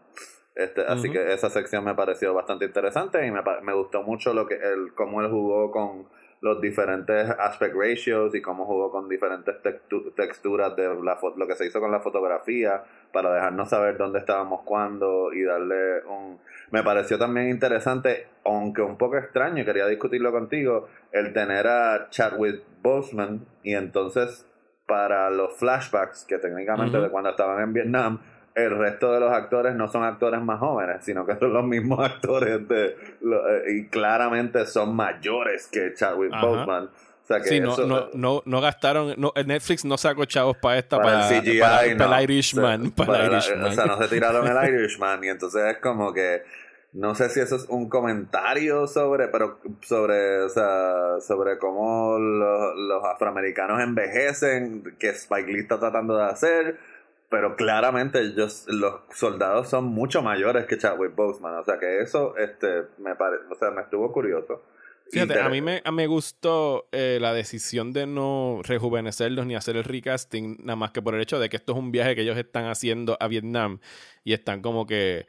Este, Así que esa sección me pareció bastante interesante y me, me gustó mucho lo que él, cómo él jugó con los diferentes aspect ratios y cómo jugó con diferentes texturas de la lo que se hizo con la fotografía para dejarnos saber dónde estábamos cuando y darle un me pareció también interesante aunque un poco extraño y quería discutirlo contigo el tener a Chadwick Boseman y entonces para los flashbacks que técnicamente de cuando estaban en Vietnam el resto de los actores no son actores más jóvenes, sino que son los mismos actores de eh, y claramente son mayores que Chadwick Boseman. O sea que sí, no, no, no, no, gastaron, no, Netflix no sacó chavos para esta, para, el CGI, para, el Irishman. para, o sea, no se tiraron el Irishman y entonces es como que no sé si eso es un comentario sobre, pero sobre, o sea, sobre cómo los, los afroamericanos envejecen, que Spike Lee está tratando de hacer, pero claramente ellos, los soldados son mucho mayores que Chadwick Boseman, o sea que eso este me pare, o sea, me estuvo curioso. Fíjate, a mí me, me gustó eh, la decisión de no rejuvenecerlos ni hacer el recasting, nada más que por el hecho de que esto es un viaje que ellos están haciendo a Vietnam y están como que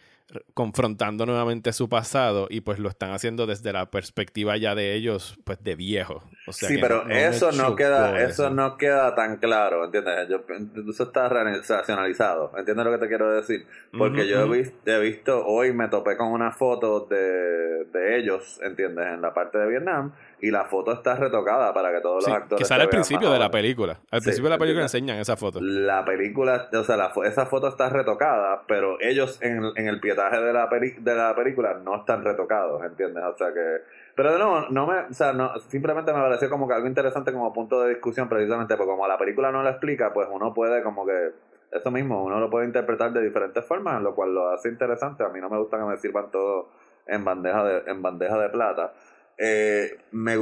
confrontando nuevamente su pasado y pues lo están haciendo desde la perspectiva ya de ellos pues de viejo. Sí pero eso no queda eso. no queda tan claro entiendes yo, eso está racionalizado entiendes lo que te quiero decir porque yo he, visto, he, visto hoy me topé con una foto de, de ellos entiendes en la parte de Vietnam y la foto está retocada para que todos los actores. Que sale al principio de la película. Al principio de la película enseñan esa foto. La película, o sea, la, esa foto está retocada, pero ellos en, en el pietaje de la, de la película no están retocados, ¿entiendes? O sea que. Pero de nuevo, no me, o sea, no, simplemente me pareció como que algo interesante como punto de discusión, precisamente porque como la película no lo explica, pues uno puede como que eso mismo, uno lo puede interpretar de diferentes formas, lo cual lo hace interesante. A mí no me gusta que me sirvan todo en bandeja de, en bandeja de plata. Eh, me,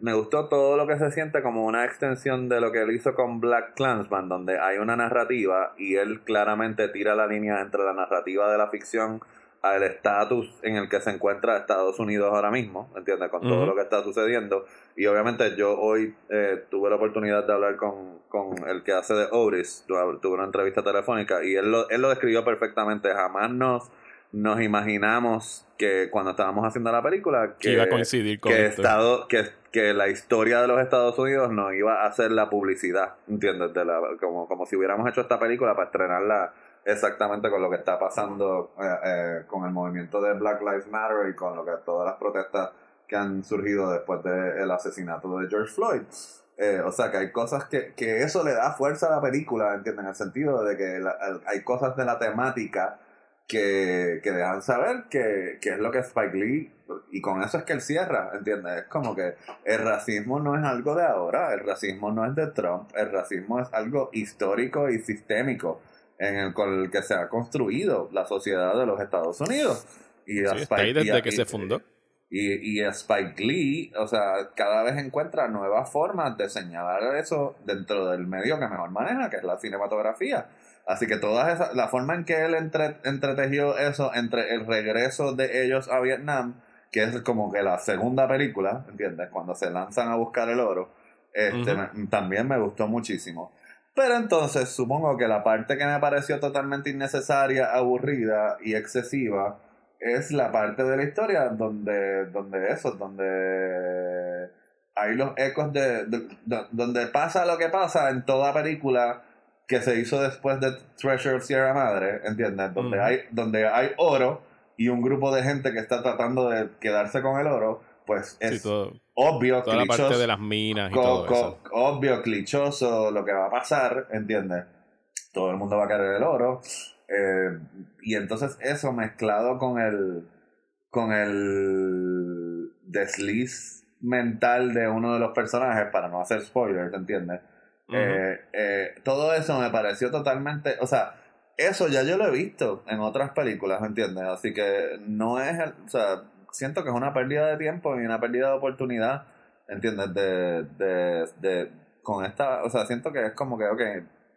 me gustó todo lo que se siente como una extensión de lo que él hizo con Black Clansman, donde hay una narrativa y él claramente tira la línea entre la narrativa de la ficción al estatus en el que se encuentra Estados Unidos ahora mismo, ¿entiendes? Con todo lo que está sucediendo. Y obviamente yo hoy eh, tuve la oportunidad de hablar con, con el que hace de Oris, tuve una entrevista telefónica y él lo, él lo describió perfectamente, jamás nos nos imaginamos que cuando estábamos haciendo la película que iba a coincidir con que, estado, que, que la historia de los Estados Unidos no iba a hacer la publicidad, ¿entiendes? De la, como, como si hubiéramos hecho esta película para estrenarla exactamente con lo que está pasando eh, eh, con el movimiento de Black Lives Matter y con lo que todas las protestas que han surgido después del asesinato de George Floyd. Eh, o sea que hay cosas que, que eso le da fuerza a la película, ¿entienden? En el sentido de que hay cosas de la temática que, que dejan saber que, que, es lo que Spike Lee, y con eso es que él cierra, ¿entiendes? Es como que el racismo no es algo de ahora, el racismo no es de Trump, el racismo es algo histórico y sistémico en el, con el que se ha construido la sociedad de los Estados Unidos. Y Spike, desde que se fundó. Y, y Spike Lee, o sea, cada vez encuentra nuevas formas de señalar eso dentro del medio que mejor maneja, que es la cinematografía. Así que todas esas, la forma en que él entre, entretejió eso entre el regreso de ellos a Vietnam, que es como que la segunda película, ¿entiendes? Cuando se lanzan a buscar el oro, este, también me gustó muchísimo. Pero entonces supongo que la parte que me pareció totalmente innecesaria, aburrida y excesiva es la parte de la historia donde, donde eso, donde hay los ecos de, donde pasa lo que pasa en toda película que se hizo después de Treasure of Sierra Madre, ¿entiendes? Donde, hay, donde hay oro y un grupo de gente que está tratando de quedarse con el oro, pues es obvio, toda la parte de las minas y todo eso. Obvio, clichoso lo que va a pasar, ¿entiendes? Todo el mundo va a querer el oro. Eh, y entonces eso mezclado con el con el desliz mental de uno de los personajes, para no hacer spoilers, ¿entiendes? Eh, eh, todo eso me pareció totalmente, o sea, eso ya yo lo he visto en otras películas, ¿entiendes? Así que no es, o sea, siento que es una pérdida de tiempo y una pérdida de oportunidad, ¿entiendes? De, de, de, con esta, o sea, siento que es como que, ok,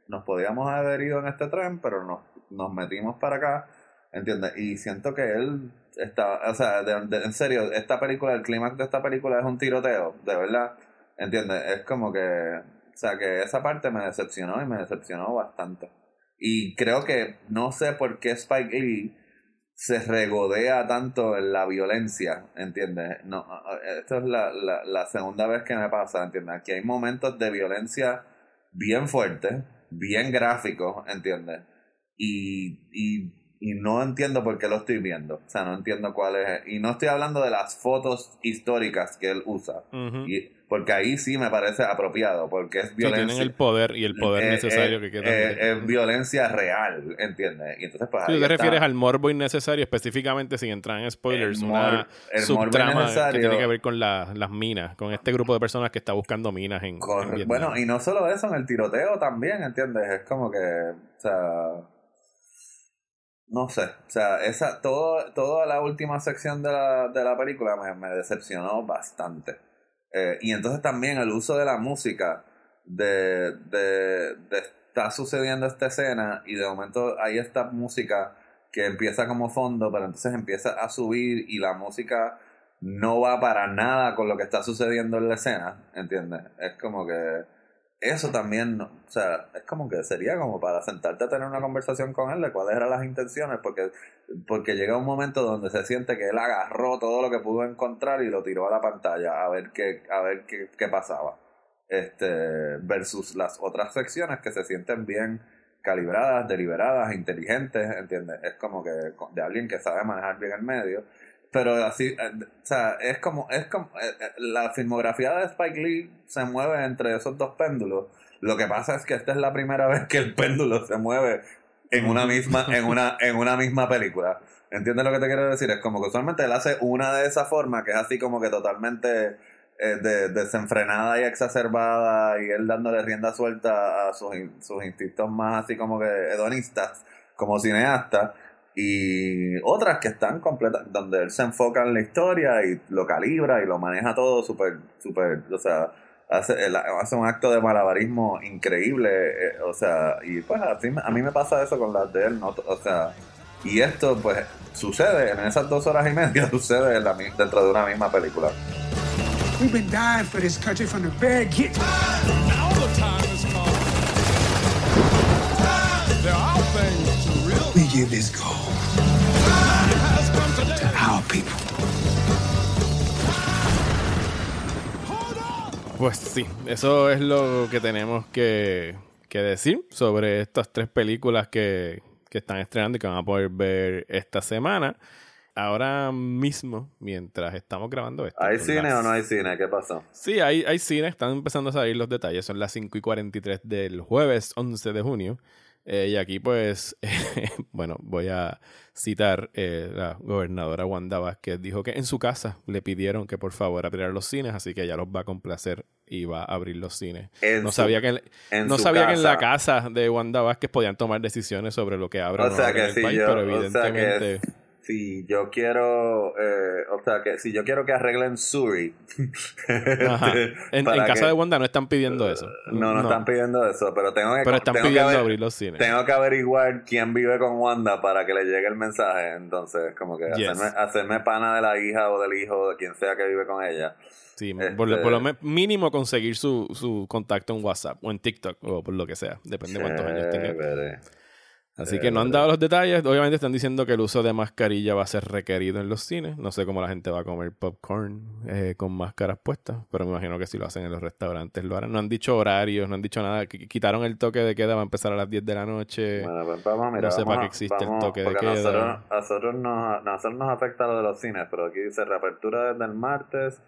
nos podíamos haber ido en este tren, pero nos, nos metimos para acá, ¿entiendes? Y siento que él está, o sea, en serio, esta película, el clímax de esta película es un tiroteo, de verdad, ¿entiendes? Es como que sea que esa parte me decepcionó y me decepcionó bastante. Y creo que no sé por qué Spike Lee se regodea tanto en la violencia, ¿entiendes? No, esto es la, la, la segunda vez que me pasa, ¿entiendes? Aquí hay momentos de violencia bien fuertes, bien gráficos, ¿entiendes? Y, y y no entiendo por qué lo estoy viendo. O sea, no entiendo cuál es. Y no estoy hablando de las fotos históricas que él usa. y, porque ahí sí me parece apropiado, porque es violencia. tienen el poder y el poder eh, necesario eh, que eh, es violencia real, ¿entiendes? Y entonces, pues. te refieres al morbo innecesario, específicamente sin entrar en spoilers, una subtrama que tiene que ver con las minas, con este grupo de personas que está buscando minas en. bueno, y no solo eso, en el tiroteo también, ¿entiendes? Es como que. O sea no sé, o sea, esa, todo, toda la última sección de la, de la película me, me decepcionó bastante. Eh, y entonces también el uso de la música, de, de, de está sucediendo esta escena y de momento hay esta música que empieza como fondo, pero entonces empieza a subir y la música no va para nada con lo que está sucediendo en la escena, ¿entiendes? Es como que eso también, o sea, es como que sería como para sentarte a tener una conversación con él de cuáles eran las intenciones, porque, porque llega un momento donde se siente que él agarró todo lo que pudo encontrar y lo tiró a la pantalla a ver qué, a ver qué, qué pasaba. Este, versus las otras secciones que se sienten bien calibradas, deliberadas, inteligentes, ¿entiendes? Es como que de alguien que sabe manejar bien el medio pero así, eh, o sea, es como, es como, eh, eh, la filmografía de Spike Lee se mueve entre esos dos péndulos. Lo que pasa es que esta es la primera vez que el péndulo se mueve en una misma, en una, en una misma película. ¿Entiendes lo que te quiero decir? Es como que usualmente él hace una de esa forma, que es así como que totalmente desenfrenada y exacerbada, y él dándole rienda suelta a sus, sus instintos más así como que hedonistas, como cineasta y otras que están completas, donde él se enfoca en la historia y lo calibra y lo maneja todo súper, súper, o sea, hace, hace un acto de malabarismo increíble, eh, o sea, y pues a mí, me pasa eso con las de él, no, o sea, y esto pues sucede en esas dos horas y media, sucede en la, dentro de una misma película. We've been dying for this country from the this to our people. Pues sí, eso es lo que tenemos que, que decir sobre estas tres películas que, que están estrenando y que van a poder ver esta semana. Ahora mismo, mientras estamos grabando esto. ¿Hay cine las- o no hay cine? ¿Qué pasó? Sí, hay, hay cine, están empezando a salir los detalles. Son las 5 y 43 del jueves 11 de junio. Eh, y aquí, pues, bueno, voy a citar eh, la gobernadora Wanda Vázquez. Dijo que en su casa le pidieron que por favor abrieran los cines, así que ella los va a complacer y va a abrir los cines. En no su- sabía, que, en- en no sabía que en la casa. de Wanda Vázquez podían tomar decisiones sobre lo que abre o, sea que en el si país, yo, pero o sea evidentemente... que si yo quiero, eh, o sea que si yo quiero que arreglen Suri, este, En, casa que- de Wanda no están pidiendo eso. no, no, están pidiendo eso, pero tengo que, Pero están tengo que pidiendo ver- abrir los cines. Tengo que averiguar quién vive con Wanda para que le llegue el mensaje. Entonces, como que Yes. hacerme, hacerme pana de la hija o del hijo o de quien sea que vive con ella. Sí, Este- por, lo- por lo me- mínimo conseguir su, su contacto en WhatsApp o en TikTok o por lo que sea, depende de cuántos años tenga. Así que no han dado los detalles. Obviamente están diciendo que el uso de mascarilla va a ser requerido en los cines. No sé cómo la gente va a comer popcorn eh, con máscaras puestas, pero me imagino que si lo hacen en los restaurantes lo harán. No han dicho horarios, no han dicho nada. Qu- Quitaron el toque de queda, va a empezar a las 10 de la noche. Bueno, pues vamos, mira, no sé para a- qué existe el vamos- toque de queda. Nosotros, a nosotros, nos, a nosotros nos afecta lo de los cines, pero aquí dice reapertura desde el martes,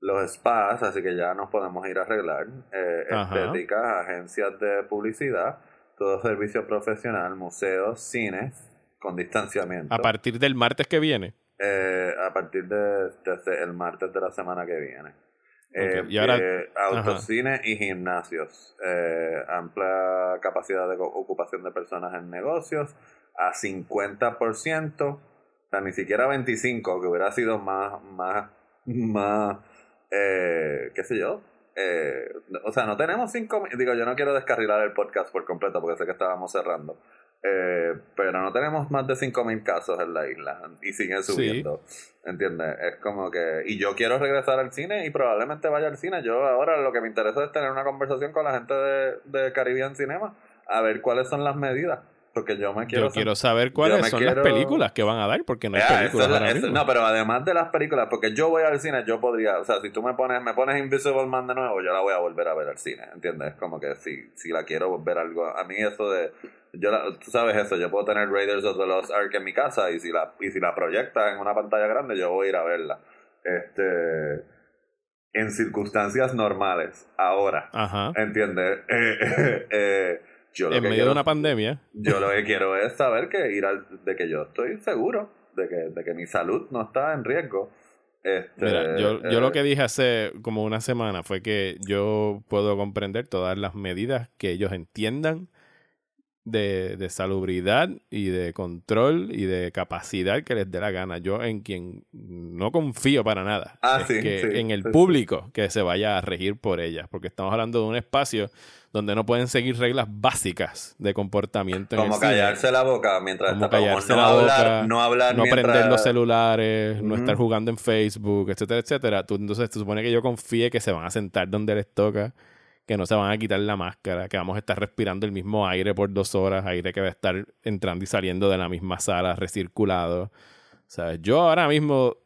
los spas, así que ya nos podemos ir a arreglar, eh, estéticas, agencias de publicidad, todo servicio profesional, museos, cines, con distanciamiento. A partir del martes que viene. Eh, a partir de desde el martes de la semana que viene. Eh, y ahora- eh, autocines y gimnasios. Eh, amplia capacidad de ocupación de personas en negocios a 50%, o sea, ni siquiera 25%, que hubiera sido más, más, más, eh, qué sé yo. Eh, o sea, no tenemos cinco, digo, yo no quiero descarrilar el podcast por completo porque sé que estábamos cerrando. Eh, pero no tenemos más de 5.000 casos en la isla y siguen Sí. subiendo. ¿Entiendes? Es como que. Y yo quiero regresar al cine y probablemente vaya al cine. Yo ahora lo que me interesa es tener una conversación con la gente de, de Caribbean Cinema a ver cuáles son las medidas. Porque yo me quiero. Yo quiero saber cuáles son quiero- las películas que van a dar, porque no hay Ah, películas es la- ahora mismo. no, pero además de las películas, porque yo voy al cine, yo podría, o sea, si tú me pones, me pones Invisible Man de nuevo, yo la voy a volver a ver al cine, ¿entiendes? Es como que si, si la quiero ver algo, a mí eso de, yo la- tú sabes eso, yo puedo tener Raiders of the Lost Ark en mi casa y si la, y si la proyecta en una pantalla grande, yo voy a ir a verla. Este, en circunstancias normales, ahora, Ajá. ¿entiendes? Eh, eh, eh, yo lo En que medio quiero- de una pandemia. yo lo que quiero es saber que ir al, de que yo estoy seguro de que, de que mi salud no está en riesgo. Este, Mira, yo, yo eh, lo que dije hace como una semana fue que yo puedo comprender todas las medidas que ellos entiendan de, de salubridad y de control y de capacidad que les dé la gana. Yo en quien no confío para nada Ah, es sí, que sí, en el sí, público que se vaya a regir por ellas, porque estamos hablando de un espacio donde no pueden seguir reglas básicas de comportamiento. en como cine. callarse la boca mientras Como está como callarse no la hablar, boca, no hablar no mientras- prender los celulares, no estar jugando en Facebook, etcétera, etcétera. Tú, entonces, se supone que yo confíe que se van a sentar donde les toca, que no se van a quitar la máscara, que vamos a estar respirando el mismo aire por dos horas, aire que va a estar entrando y saliendo de la misma sala, recirculado. Sea, yo ahora mismo, o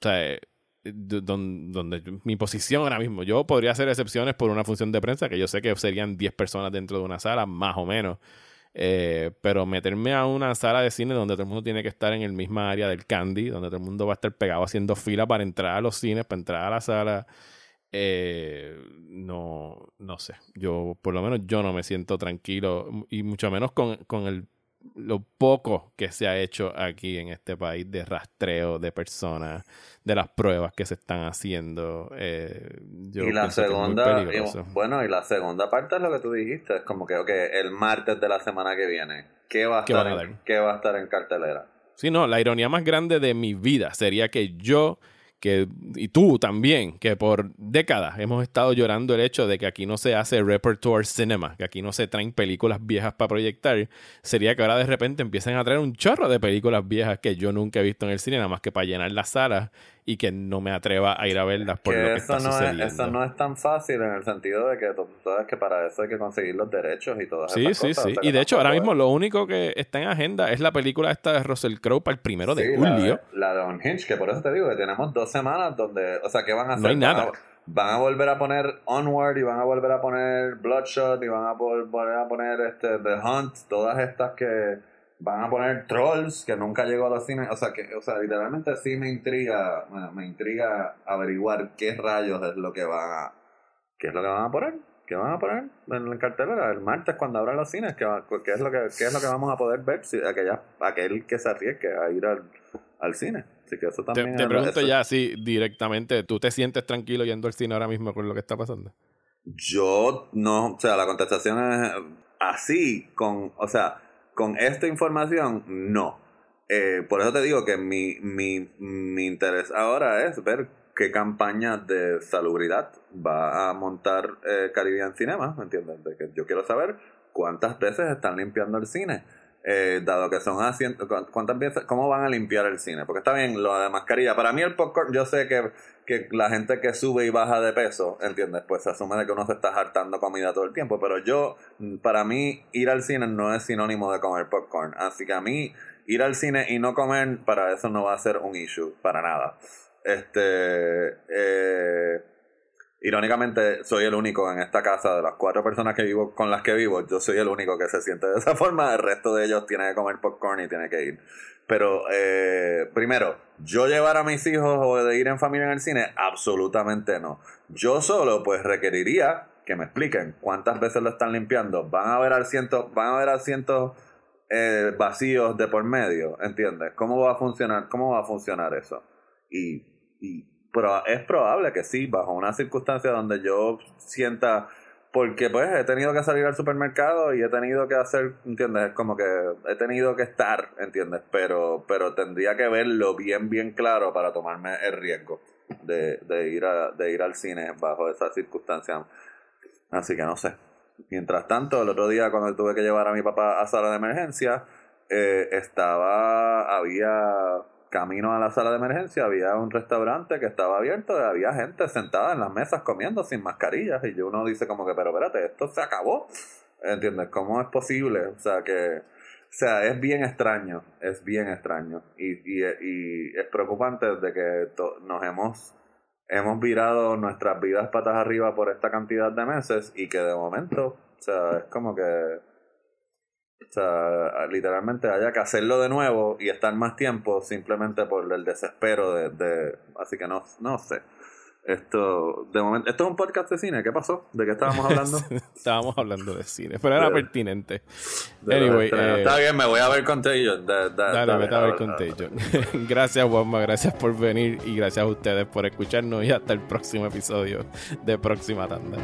sea, d- don- donde mi posición ahora mismo, yo podría hacer excepciones por una función de prensa, que yo sé que serían 10 personas dentro de una sala, más o menos. Eh, pero meterme a una sala de cine donde todo el mundo tiene que estar en el misma área del candy, donde todo el mundo va a estar pegado haciendo fila para entrar a los cines, para entrar a la sala, eh, no, no sé. Yo, por lo menos, yo no me siento tranquilo y mucho menos con, con el, lo poco que se ha hecho aquí en este país de rastreo de personas, de las pruebas que se están haciendo. Eh, yo y la pienso que es muy segunda, y, bueno, y la segunda parte es lo que tú dijiste, es como que, ok, el martes de la semana que viene, ¿qué va a, ¿Qué estar, a en? ¿qué va a estar en cartelera? Sí, no, la ironía más grande de mi vida sería que yo, que, y tú también, que por décadas hemos estado llorando el hecho de que aquí no se hace repertoire cinema, que aquí no se traen películas viejas para proyectar, sería que ahora de repente empiecen a traer un chorro de películas viejas que yo nunca he visto en el cine, nada más que para llenar las salas y que no me atreva a ir a verlas por que lo que eso, está no sucediendo. es, eso no es tan fácil en el sentido de que tú sabes que para eso hay que conseguir los derechos y todas Sí, esas sí, cosas. sí. sea que Y de hecho, ahora mismo lo único que está en agenda es la película esta de Russell Crowe para el primero de Sí, la julio. La, de Unhinged, que por eso te digo que tenemos dos semanas donde, o sea, ¿qué van a hacer? No hay Van a- nada. van a volver a poner Onward y van a volver a poner Bloodshot y van a volver a poner este The Hunt, todas estas que van a poner Trolls, que nunca llegó a los cines. O sea, que, o sea, literalmente sí me intriga, me intriga averiguar qué rayos es lo que van a, qué es lo que van a poner. ¿Qué van a poner en la cartelera el martes cuando abran los cines? ¿Qué, qué es, lo que, qué es lo que vamos a poder ver? Si aquella, aquel que se arriesgue a ir al, al cine. Así que eso también te, te pregunto ya así directamente, ¿tú te sientes tranquilo yendo al cine ahora mismo con lo que está pasando? Yo no, o sea, la contestación es así, con, o sea, con esta información, no. Eh, por eso te digo que mi, mi, mi interés ahora es ver qué campaña de salubridad va a montar eh, Caribbean Cinema, ¿me entiendes? De que yo quiero saber cuántas veces están limpiando el cine. Eh, dado que son asientos, ¿cuántas veces, cómo van a limpiar el cine? Porque está bien lo de mascarilla. Para mí el popcorn, yo sé que, que la gente que sube y baja de peso, ¿entiendes? Pues se asume de que uno se está hartando comida todo el tiempo. Pero yo, para mí, ir al cine no es sinónimo de comer popcorn. Así que a mí, ir al cine y no comer, para eso no va a ser un issue, para nada. Este, eh, Irónicamente, soy el único en esta casa de las cuatro personas que vivo con las que vivo. Yo soy el único que se siente de esa forma. El resto de ellos tiene que comer popcorn y tiene que ir. Pero, eh, primero, yo llevar a mis hijos o de ir en familia en el cine, absolutamente no. Yo solo, pues, requeriría que me expliquen cuántas veces lo están limpiando. Van a haber asientos, van a haber asientos eh, vacíos de por medio, ¿entiendes? ¿Cómo va a funcionar? ¿Cómo va a funcionar eso? Y, y pero es probable que sí, bajo una circunstancia donde yo sienta, porque pues he tenido que salir al supermercado y he tenido que hacer, ¿entiendes? Como que he tenido que estar, ¿entiendes? Pero, pero tendría que verlo bien, bien claro para tomarme el riesgo de, de, ir, a, de ir al cine bajo esa circunstancia. Así que no sé. Mientras tanto, el otro día cuando tuve que llevar a mi papá a sala de emergencia, eh, estaba, había camino a la sala de emergencia había un restaurante que estaba abierto y había gente sentada en las mesas comiendo sin mascarillas y uno dice como que pero espérate esto se acabó ¿entiendes? ¿cómo es posible? o sea que o sea es bien extraño es bien extraño y, y, y es preocupante de que nos hemos hemos virado nuestras vidas patas arriba por esta cantidad de meses y que de momento o sea es como que o sea, literalmente haya que hacerlo de nuevo y estar más tiempo simplemente por el desespero de... de así que no, no sé. Esto, de momento, esto es un podcast de cine. ¿Qué pasó? ¿De qué estábamos hablando? estábamos hablando de cine, pero era pertinente. Anyway, eh, está bien, me voy a ver Contagion. dale, dale, vete a ver Contagion. gracias, Juanma, gracias por venir y gracias a ustedes por escucharnos y hasta el próximo episodio de Próxima Tanda.